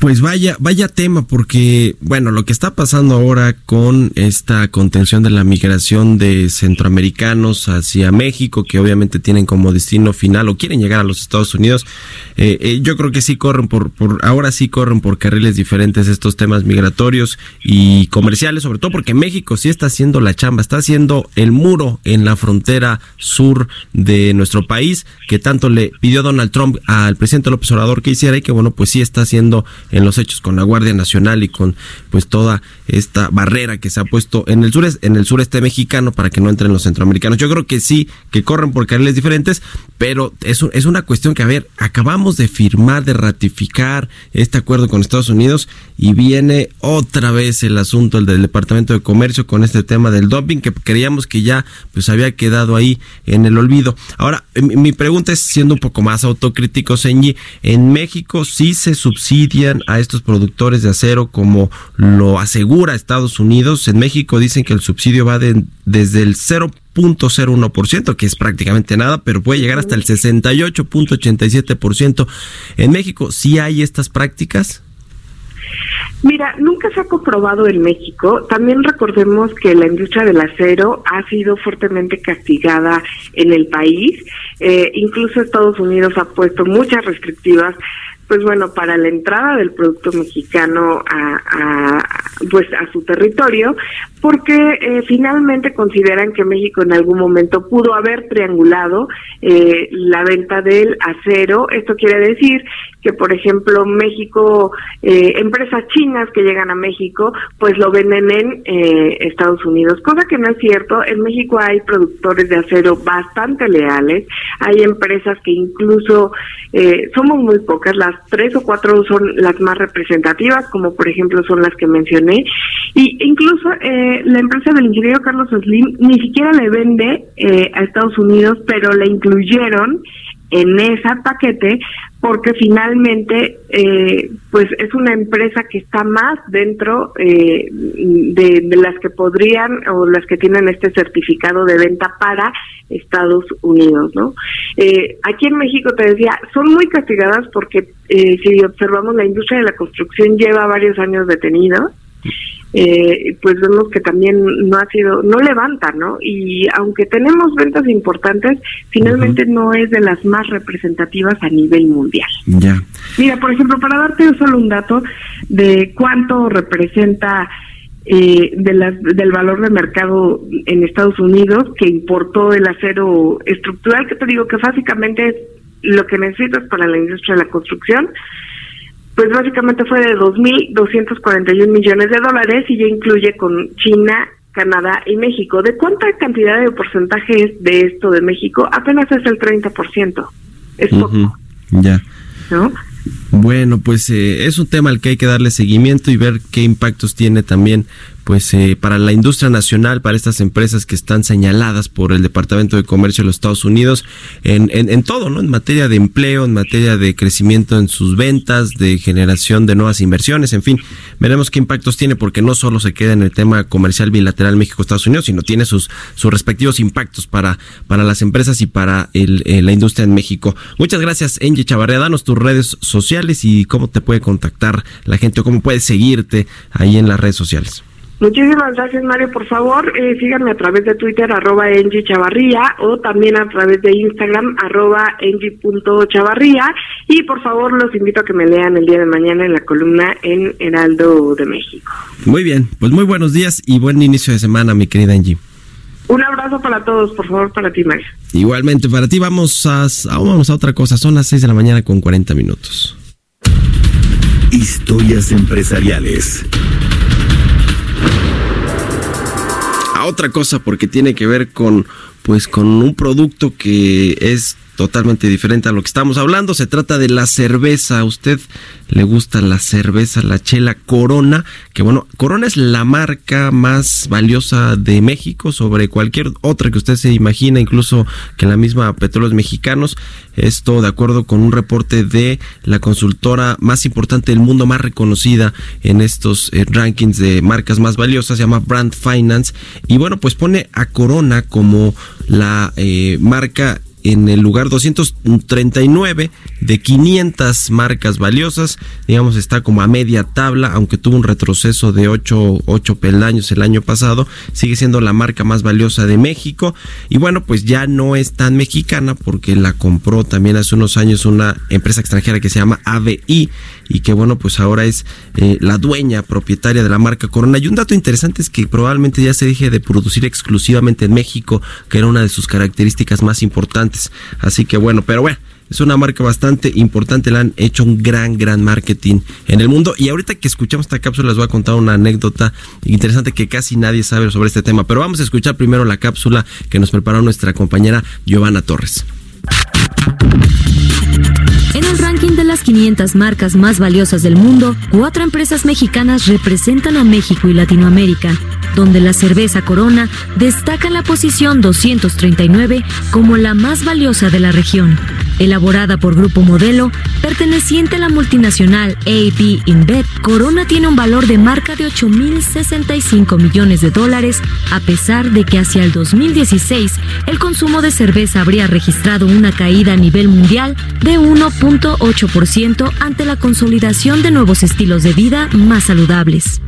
Pues vaya, vaya tema, porque, bueno, lo que está pasando ahora con esta contención de la migración de centroamericanos hacia México, que obviamente tienen como destino final o quieren llegar a los Estados Unidos, eh, eh, yo creo que sí corren por, por, ahora sí corren por carriles diferentes estos temas migratorios y comerciales, sobre todo porque México sí está haciendo la chamba, está haciendo el muro en la frontera sur de nuestro país, que tanto le pidió Donald Trump al presidente López Obrador que hiciera que, bueno, pues sí está haciendo en los hechos con la Guardia Nacional y con pues toda esta barrera que se ha puesto en el sureste, en el sureste mexicano para que no entren los centroamericanos. Yo creo que sí, que corren por carriles diferentes, pero es, es una cuestión que, a ver, acabamos de firmar, de ratificar este acuerdo con Estados Unidos y viene otra vez el asunto el del Departamento de Comercio con este tema del dumping que creíamos que ya pues había quedado ahí en el olvido. Ahora, mi pregunta es siendo un poco más autocrítico, Senji, en México sí se subsidian a estos productores de acero como lo asegura Estados Unidos. En México dicen que el subsidio va de, desde el 0.01%, que es prácticamente nada, pero puede llegar hasta el 68.87%. En México, ¿sí hay estas prácticas? Mira, nunca se ha comprobado en México. También recordemos que la industria del acero ha sido fuertemente castigada en el país. Eh, incluso Estados Unidos ha puesto muchas restrictivas pues bueno, para la entrada del producto mexicano a, pues a su territorio, porque eh, finalmente consideran que México en algún momento pudo haber triangulado eh, la venta del acero. Esto quiere decir que, por ejemplo, México, eh, empresas chinas que llegan a México, pues lo venden en Estados Unidos, cosa que no es cierto. En México hay productores de acero bastante leales, hay empresas que incluso somos muy pocas, las tres o cuatro son las más representativas, como por ejemplo son las que mencioné, y incluso eh, la empresa del ingeniero Carlos Slim ni siquiera le vende eh, a Estados Unidos, pero le incluyeron en ese paquete porque finalmente eh, pues es una empresa que está más dentro eh, de, las que podrían o las que tienen este certificado de venta para Estados Unidos, ¿no? Eh, aquí en México te decía, son muy castigadas porque si observamos la industria de la construcción lleva varios años detenidos eh, pues vemos que también no ha sido, no levanta, ¿no? Y aunque tenemos ventas importantes, finalmente no es de las más representativas a nivel mundial. Ya. Mira, por ejemplo, para darte solo un dato de cuánto representa eh, de las, del valor de mercado en Estados Unidos que importó el acero estructural, que te digo que básicamente es lo que necesitas para la industria de la construcción, pues básicamente fue de 2.241 millones de dólares y ya incluye con China, Canadá y México. ¿De cuánta cantidad de porcentaje es de esto de México? Apenas es el 30%. Es poco. Ya. ¿No? Bueno, pues eh, es un tema al que hay que darle seguimiento y ver qué impactos tiene también pues eh, para la industria nacional, para estas empresas que están señaladas por el Departamento de Comercio de los Estados Unidos en, en, todo, ¿no? En materia de empleo, en materia de crecimiento en sus ventas, de generación de nuevas inversiones, en fin, veremos qué impactos tiene porque no solo se queda en el tema comercial bilateral México-Estados Unidos, sino tiene sus, respectivos impactos para, para las empresas y para el, eh, la industria en México. Muchas gracias, Angie Chavarría. Danos tus redes sociales y cómo te puede contactar la gente cómo puede seguirte ahí en las redes sociales. Muchísimas gracias, Mario. Por favor, eh, síganme a través de Twitter, arroba Chavarría, o también a través de Instagram, arroba Chavarría. Y por favor, los invito a que me lean el día de mañana en la columna en Heraldo de México. Muy bien, pues muy buenos días y buen inicio de semana, mi querida Angie. Un abrazo para todos, por favor, para ti, Mario. Igualmente, para ti, vamos a, vamos a otra cosa. Son las 6 de la mañana con 40 minutos. Historias empresariales otra cosa porque tiene que ver con pues con un producto que es totalmente diferente a lo que estamos hablando. Se trata de la cerveza. ¿A usted le gusta la cerveza, la chela Corona? Que bueno, Corona es la marca más valiosa de México sobre cualquier otra que usted se imagina, incluso que la misma Petróleos Mexicanos. Esto de acuerdo con un reporte de la consultora más importante del mundo, más reconocida en estos eh, rankings de marcas más valiosas, se llama Brand Finance. Y bueno, pues pone a Corona como la eh, marca en el lugar 239 de 500 marcas valiosas. Digamos, está como a media tabla, aunque tuvo un retroceso de 8, 8 peldaños el año pasado. Sigue siendo la marca más valiosa de México. Y bueno, pues ya no es tan mexicana porque la compró también hace unos años una empresa extranjera que se llama ABI y que bueno, pues ahora es eh, la dueña propietaria de la marca Corona. Y un dato interesante es que probablemente ya se dije de producir exclusivamente en México, que era una de sus características más importantes. Así que bueno, pero bueno. Es una marca bastante importante, le han hecho un gran, gran marketing en el mundo. Y ahorita que escuchamos esta cápsula les voy a contar una anécdota interesante que casi nadie sabe sobre este tema. Pero vamos a escuchar primero la cápsula que nos preparó nuestra compañera Giovanna Torres. En el ranking de las 500 marcas más valiosas del mundo, cuatro empresas mexicanas representan a México y Latinoamérica, donde la cerveza Corona destaca en la posición 239 como la más valiosa de la región. Elaborada por Grupo Modelo, perteneciente a la multinacional AP InBev, Corona tiene un valor de marca de 8.065 millones de dólares, a pesar de que hacia el 2016 el consumo de cerveza habría registrado una caída a nivel mundial de 1.8% ante la consolidación de nuevos estilos de vida más saludables.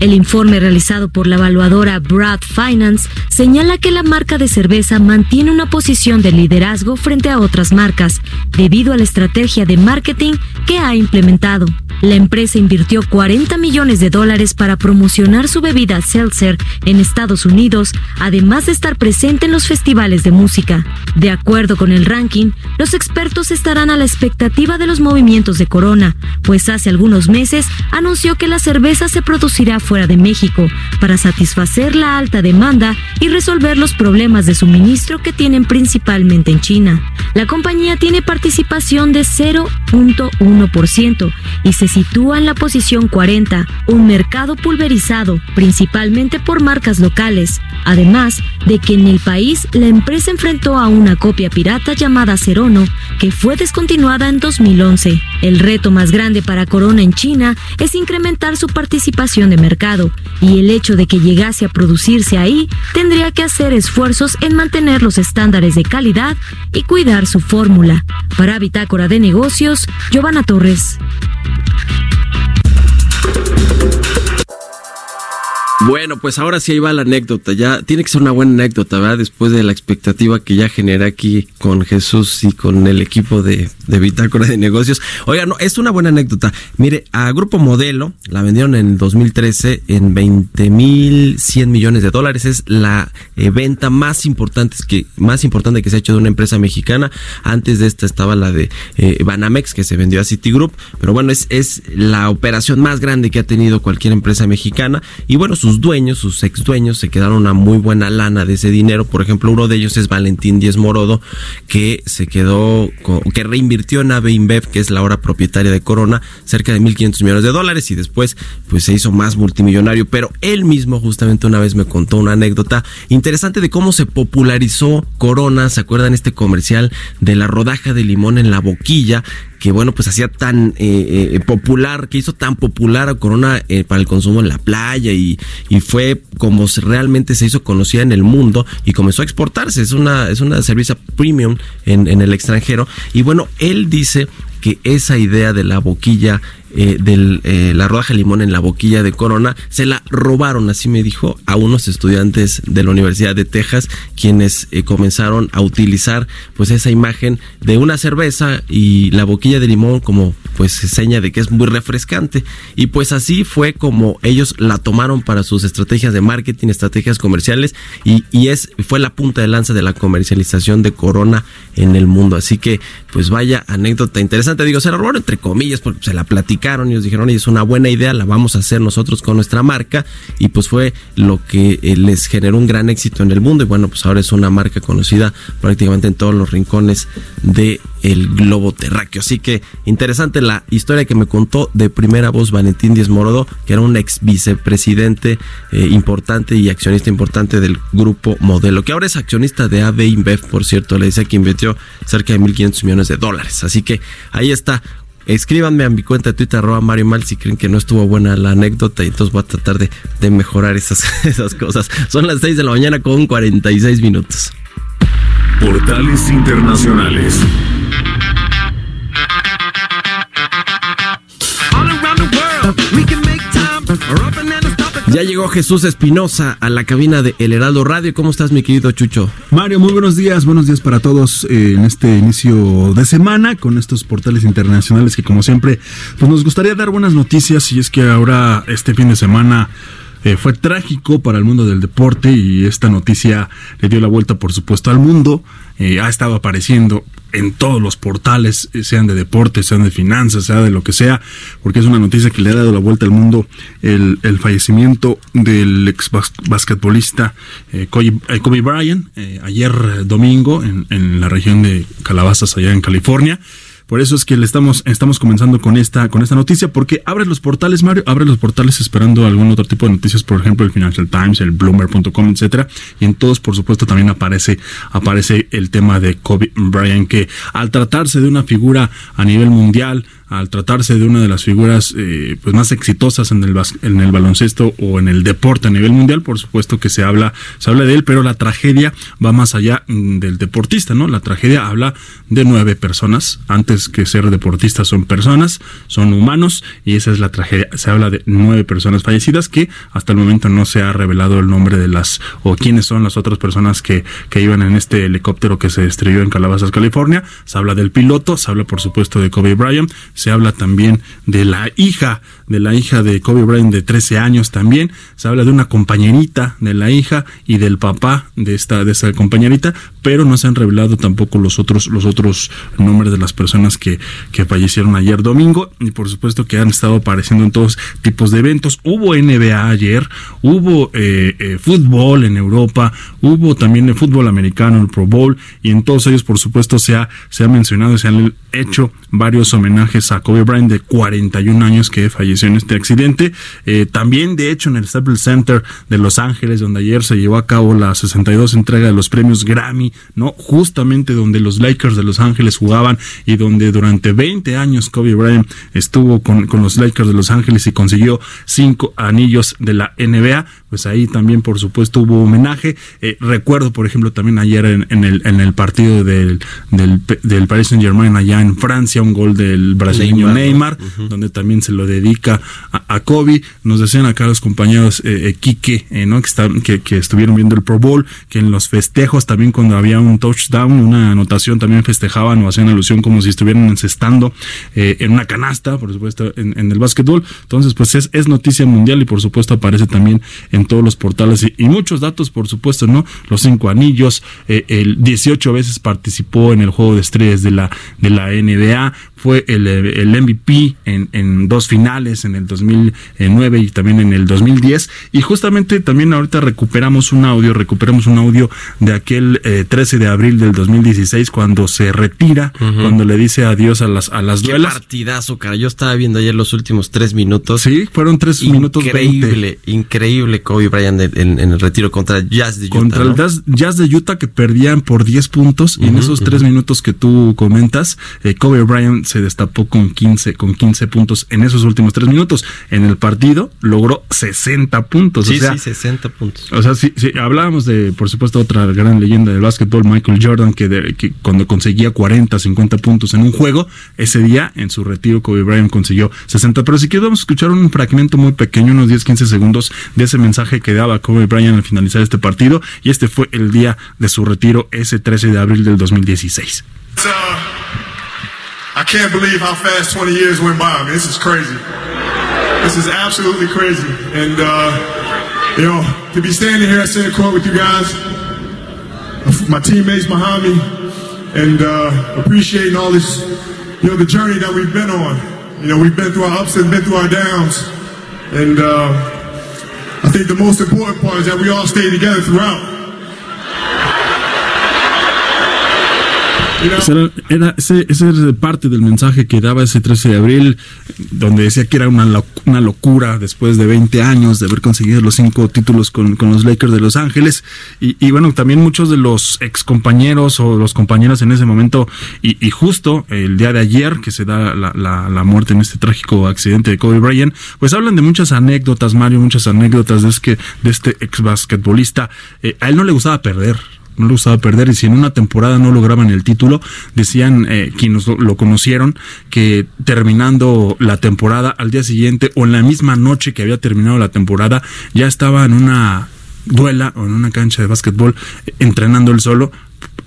El informe realizado por la evaluadora Brad Finance señala que la marca de cerveza mantiene una posición de liderazgo frente a otras marcas debido a la estrategia de marketing que ha implementado. La empresa invirtió 40 millones de dólares para promocionar su bebida Seltzer en Estados Unidos, además de estar presente en los festivales de música. De acuerdo con el ranking, los expertos estarán a la expectativa de los movimientos de Corona, pues hace algunos meses anunció que la cerveza se producirá fuera de México para satisfacer la alta demanda y resolver los problemas de suministro que tienen principalmente en China. La compañía tiene participación de 0.1% y se sitúa en la posición 40, un mercado pulverizado principalmente por marcas locales, además de que en el país la empresa enfrentó a una copia pirata llamada Cerono que fue descontinuada en 2011. El reto más grande para Corona en China es incrementar su participación de mercado y el hecho de que llegase a producirse ahí tendría que hacer esfuerzos en mantener los estándares de calidad y cuidar su fórmula. Para Bitácora de Negocios, Giovanna Torres. thank you Bueno, pues ahora sí ahí va la anécdota. Ya tiene que ser una buena anécdota, ¿verdad? Después de la expectativa que ya genera aquí con Jesús y con el equipo de, de Bitácora de Negocios. Oiga, no, es una buena anécdota. Mire, a Grupo Modelo la vendieron en el 2013 en 20 mil 100 millones de dólares. Es la eh, venta más importante, que, más importante que se ha hecho de una empresa mexicana. Antes de esta estaba la de eh, Banamex, que se vendió a Citigroup. Pero bueno, es, es la operación más grande que ha tenido cualquier empresa mexicana. Y bueno, su sus dueños, sus ex dueños, se quedaron una muy buena lana de ese dinero. Por ejemplo, uno de ellos es Valentín Díez Morodo, que se quedó, que reinvirtió en Ave InBev, que es la ahora propietaria de Corona, cerca de 1.500 millones de dólares y después pues se hizo más multimillonario. Pero él mismo justamente una vez me contó una anécdota interesante de cómo se popularizó Corona. ¿Se acuerdan este comercial de la rodaja de limón en la boquilla? Que bueno, pues hacía tan eh, eh, popular, que hizo tan popular a Corona eh, para el consumo en la playa y, y fue como realmente se hizo conocida en el mundo y comenzó a exportarse. Es una, es una cerveza premium en, en el extranjero. Y bueno, él dice que esa idea de la boquilla eh, de eh, la rodaja de limón en la boquilla de Corona. Se la robaron, así me dijo, a unos estudiantes de la Universidad de Texas, quienes eh, comenzaron a utilizar pues esa imagen de una cerveza y la boquilla de limón como pues seña de que es muy refrescante. Y pues así fue como ellos la tomaron para sus estrategias de marketing, estrategias comerciales y, y es fue la punta de lanza de la comercialización de Corona en el mundo, así que pues vaya anécdota interesante, digo, se la robaron entre comillas porque se la platicaron y nos dijeron, es una buena idea, la vamos a hacer nosotros con nuestra marca y pues fue lo que eh, les generó un gran éxito en el mundo y bueno, pues ahora es una marca conocida prácticamente en todos los rincones de el globo terráqueo. Así que interesante la historia que me contó de primera voz Valentín Díaz Morodo, que era un ex vicepresidente eh, importante y accionista importante del grupo Modelo, que ahora es accionista de AB InBev, por cierto, le dice que invirtió cerca de 1.500 millones de dólares. Así que ahí está. Escríbanme a mi cuenta de Twitter, arroba Mario Mal, si creen que no estuvo buena la anécdota. Y entonces voy a tratar de, de mejorar esas, esas cosas. Son las 6 de la mañana con 46 minutos. Portales Internacionales. Ya llegó Jesús Espinosa a la cabina de El Heraldo Radio. ¿Cómo estás, mi querido Chucho? Mario, muy buenos días. Buenos días para todos eh, en este inicio de semana con estos portales internacionales que, como siempre, pues nos gustaría dar buenas noticias. Y es que ahora, este fin de semana, eh, fue trágico para el mundo del deporte y esta noticia le dio la vuelta, por supuesto, al mundo. Eh, ha estado apareciendo en todos los portales, eh, sean de deporte, sean de finanzas, sea de lo que sea, porque es una noticia que le ha dado la vuelta al mundo el, el fallecimiento del ex basquetbolista Kobe, Bryant ayer domingo en, en la región de Calabazas, allá en California. Por eso es que le estamos, estamos comenzando con esta, con esta noticia, porque abre los portales, Mario, abre los portales esperando algún otro tipo de noticias, por ejemplo, el Financial Times, el Bloomberg.com, etcétera, y en todos, por supuesto, también aparece, aparece el tema de Kobe Bryant, que al tratarse de una figura a nivel mundial, al tratarse de una de las figuras eh, pues más exitosas en el, en el baloncesto o en el deporte a nivel mundial, por supuesto que se habla, se habla de él, pero la tragedia va más allá mm, del deportista, ¿no? La tragedia habla de nueve personas, antes que ser deportistas son personas, son humanos, y esa es la tragedia. Se habla de nueve personas fallecidas que hasta el momento no se ha revelado el nombre de las o quiénes son las otras personas que, que iban en este helicóptero que se estrelló en Calabazas, California. Se habla del piloto, se habla por supuesto de Kobe Bryant, se habla también de la hija, de la hija de Kobe Bryant de 13 años también, se habla de una compañerita de la hija y del papá de esta, de esa compañerita, pero no se han revelado tampoco los otros, los otros nombres de las personas que, que fallecieron ayer domingo, y por supuesto que han estado apareciendo en todos tipos de eventos. Hubo NBA ayer, hubo eh, eh, fútbol en Europa, hubo también el fútbol americano, el Pro Bowl, y en todos ellos, por supuesto, se ha, se ha mencionado, se han hecho varios homenajes a Kobe Bryant de 41 años que falleció en este accidente. Eh, también, de hecho, en el Staples Center de Los Ángeles, donde ayer se llevó a cabo la 62 entrega de los premios Grammy, ¿no? Justamente donde los Lakers de Los Ángeles jugaban y donde durante 20 años Kobe Bryant estuvo con, con los Lakers de Los Ángeles y consiguió cinco anillos de la NBA pues ahí también por supuesto hubo homenaje. Eh, recuerdo, por ejemplo, también ayer en, el, en el partido del, del, del, Paris Saint Germain allá en Francia, un gol del brasileño Neymar, donde también se lo dedica a, Kobe. Nos decían acá los compañeros eh, eh Quique, eh, ¿no? Que, está, que, que, estuvieron viendo el Pro Bowl, que en los festejos también cuando había un touchdown, una anotación, también festejaban o hacían alusión como si estuvieran encestando en una canasta, por supuesto, en, en el básquetbol. Entonces, pues es, es noticia mundial y por supuesto aparece también en todos los portales y, muchos datos, por supuesto, ¿no? Los cinco anillos, eh, el 18 veces participó en el juego de estrellas de la, de la NBA, fue el, el MVP en, en, dos finales, en el 2009 y también en el 2010. Y justamente también ahorita recuperamos un audio, recuperamos un audio de aquel 13 eh, de abril del 2016 cuando se retira, cuando le dice adiós a las, a las Qué partidazo, cara. Yo estaba viendo ayer los últimos tres minutos. Sí, fueron tres minutos Increíble, increíble Kobe Bryant en, en, el retiro contra Jazz de Utah. Contra el Jazz, de Utah que perdían por 10 puntos y en esos tres minutos que tú comentas, eh, Kobe Bryant se destapó con 15, con 15 puntos en esos últimos tres minutos. En el partido logró 60 puntos. Sí, sí, 60 puntos. O sea, sí, sí, hablábamos de, por supuesto, otra gran leyenda del básquetbol, Michael Jordan, que, que cuando conseguía 40, 50 puntos en un juego, ese día en su retiro Kobe Bryant consiguió 60. Pero si quieres vamos a escuchar un fragmento muy pequeño, unos 10, 15 segundos de ese mensaje que daba Kobe Bryant al finalizar este partido y este fue el día de su retiro ese 13 de abril del 2016. I can't believe how fast 20 years went by. This is crazy. This is absolutely crazy. And, uh, you know, to be standing here at with you guys, my teammates behind me, and uh, appreciating all this, you know, the journey that we've been on. You know, we've been through our ups and been through our downs. And uh, I think the most important part is that we all stay together throughout. Esa era, ese, ese era parte del mensaje que daba ese 13 de abril, donde decía que era una, una locura después de 20 años de haber conseguido los cinco títulos con, con los Lakers de Los Ángeles. Y, bueno, también muchos de los ex compañeros o los compañeros en ese momento, y, justo el día de ayer que se da la, la- la muerte en este trágico accidente de Kobe Bryant, pues hablan de muchas anécdotas, Mario, muchas anécdotas de, es que, de este ex basquetbolista. Eh, a él no le gustaba perder no le gustaba perder y si en una temporada no lograban el título, decían eh, quienes lo, conocieron que terminando la temporada al día siguiente o en la misma noche que había terminado la temporada ya estaba en una duela o en una cancha de básquetbol eh, entrenando él solo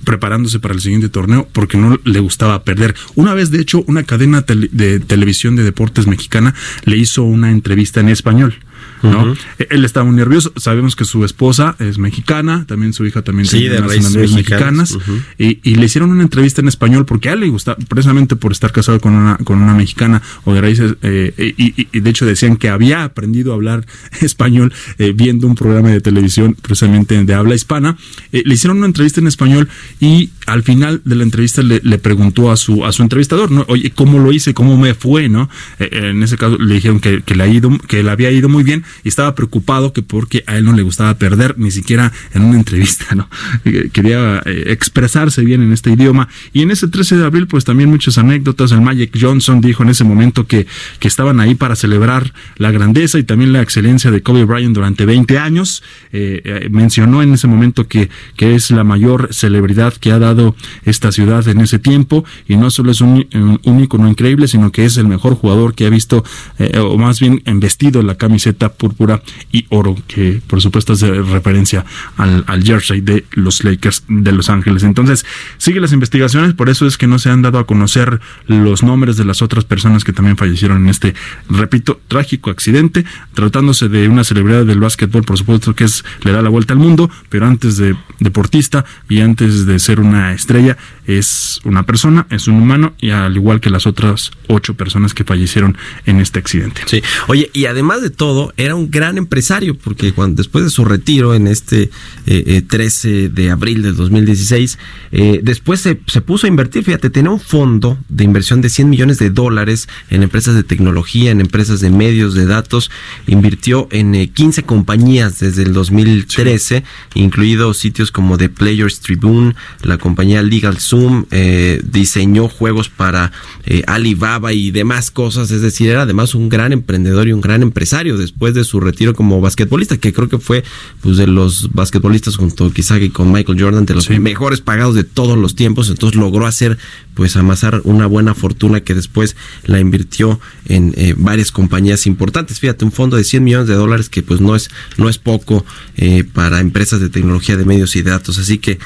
preparándose para el siguiente torneo porque no le gustaba perder. Una vez, de hecho, una cadena de televisión de deportes mexicana le hizo una entrevista en español. ¿No? Eh, Él estaba muy nervioso. Sabemos que su esposa es mexicana, también su hija también Sí, tiene nacionalidades mexicanas. y, y le hicieron una entrevista en español porque a él le gusta, precisamente por estar casado con una, con una mexicana o de raíces, eh, y, y- y de hecho decían que había aprendido a hablar español eh, viendo un programa de televisión precisamente de habla hispana. Eh, le hicieron una entrevista en español y al final de la entrevista le, le preguntó a su, a su entrevistador, ¿no? Oye, ¿cómo lo hice? ¿Cómo me fue? ¿No? Eh, en ese caso le dijeron que, que le ha ido, que le había ido muy bien y estaba preocupado que porque a él no le gustaba perder, ni siquiera en una entrevista, ¿no? Quería eh, expresarse bien en este idioma. Y en ese 13 de abril, pues también muchas anécdotas. El Magic Johnson dijo en ese momento que, que estaban ahí para celebrar la grandeza y también la excelencia de Kobe Bryant durante 20 años. Eh, eh, mencionó en ese momento que, que es la mayor celebridad que ha dado esta ciudad en ese tiempo y no solo es un, un, un ícono increíble, sino que es el mejor jugador que ha visto, eh, o más bien vestido la camiseta púrpura y oro, que por supuesto hace referencia al, al jersey de los Lakers de Los Ángeles. Entonces, sigue las investigaciones, por eso es que no se han dado a conocer los nombres de las otras personas que también fallecieron en este, repito, trágico accidente, tratándose de una celebridad del básquetbol, por supuesto que es, le da la vuelta al mundo, pero antes de deportista y antes de ser una estrella, es una persona, es un humano, y al igual que las otras ocho personas que fallecieron en este accidente. Sí. Oye, y además de todo, era un gran empresario, porque cuando después de su retiro en este eh, eh, 13 de abril del 2016, eh, después se, se puso a invertir, fíjate, tenía un fondo de inversión de 100 millones de dólares en empresas de tecnología, en empresas de medios, de datos, invirtió en eh, 15 compañías desde el 2013, incluidos sitios como The Players Tribune, la compañía Legal Zoom, eh, diseñó juegos para eh, Alibaba y demás cosas, es decir, era además un gran emprendedor y un gran empresario. Después de su retiro como basquetbolista, que creo que fue pues de los basquetbolistas junto quizá que con Michael Jordan de los mejores pagados de todos los tiempos, entonces logró hacer pues amasar una buena fortuna que después la invirtió en eh, varias compañías importantes. Fíjate, un fondo de 100 millones de dólares que pues no es no es poco eh, para empresas de tecnología de medios y de datos, así que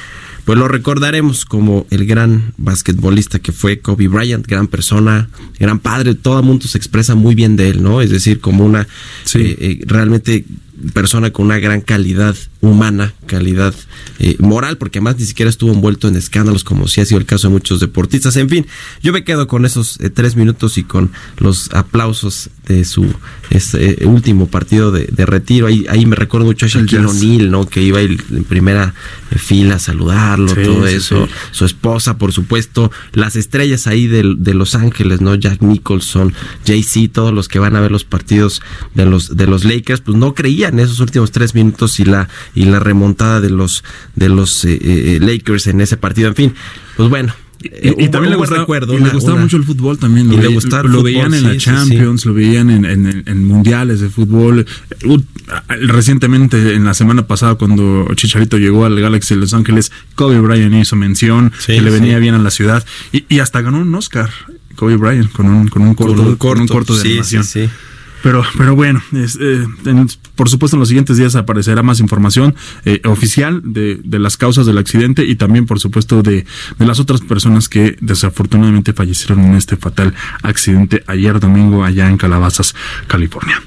pues lo recordaremos como el gran basquetbolista que fue Kobe Bryant, gran persona, gran padre, todo el mundo se expresa muy bien de él, ¿no? Es decir, como una eh, eh, realmente persona con una gran calidad humana, calidad eh, moral, porque además ni siquiera estuvo envuelto en escándalos como si ha sido el caso de muchos deportistas. En fin, yo me quedo con esos eh, tres minutos y con los aplausos de su este, eh, último partido de, de retiro. Ahí, ahí me recuerdo mucho a Shaquille. O'Neal, ¿no? Que iba en primera fila a saludarlo, Sí, todo sí, eso. sí. Su esposa, por supuesto. Las estrellas ahí de, de Los Ángeles, ¿no? Jack Nicholson, Jay-Z, todos los que van a ver los partidos de los, de los Lakers, pues no creían esos últimos tres minutos y la, y la remontada de los, de los eh, eh, Lakers en ese partido. En fin, pues bueno. Y, eh, también le gustaba, recuerdo, y una- le gustaba una- mucho el fútbol también. Lo, Y le gustaba lo fútbol, veían en sí, la sí. Champions, lo veían en, en- en mundiales de fútbol. Recientemente, en la semana pasada, cuando Chicharito llegó al Galaxy de Los Ángeles, Kobe Bryant hizo mención que le venía bien a la ciudad. Y, y hasta ganó un Oscar, Kobe Bryant, con un, con un corto, un con un corto, corto de animación. Pero, pero bueno, es, eh, en- por supuesto en los siguientes días aparecerá más información eh, oficial de, de las causas del accidente y también por supuesto de, de las otras personas que desafortunadamente fallecieron en este fatal accidente ayer domingo allá en Calabazas, California.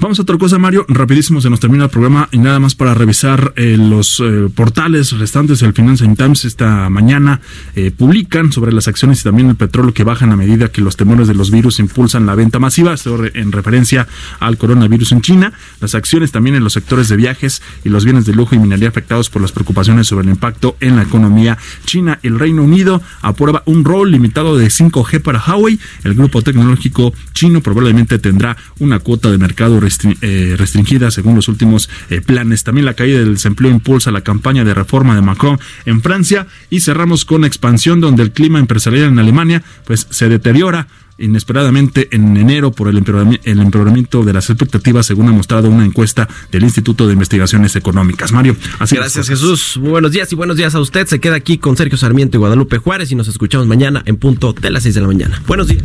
Vamos a otra cosa, Mario. Rapidísimo se nos termina el programa y nada más para revisar eh, los eh, portales restantes. El Financial Times esta mañana eh, publican sobre las acciones y también el petróleo que bajan a medida que los temores de los virus impulsan la venta masiva. En referencia al coronavirus en China. Las acciones también en los sectores de viajes y los bienes de lujo y minería afectados por las preocupaciones sobre el impacto en la economía china. El Reino Unido aprueba un rol limitado de 5G para Huawei. El grupo tecnológico chino probablemente tendrá una cuota de mercado eh, restringida según los últimos eh, planes. También la caída del desempleo impulsa la campaña de reforma de Macron en Francia y cerramos con expansión donde el clima empresarial en Alemania pues se deteriora inesperadamente en enero por el empeoramiento de las expectativas, según ha mostrado una encuesta del Instituto de Investigaciones Económicas. Mario, así Gracias, Jesús. Muy buenos días y buenos días a usted. Se queda aquí con Sergio Sarmiento y Guadalupe Juárez y nos escuchamos mañana en punto de las 6 de la mañana. Buenos días.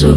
So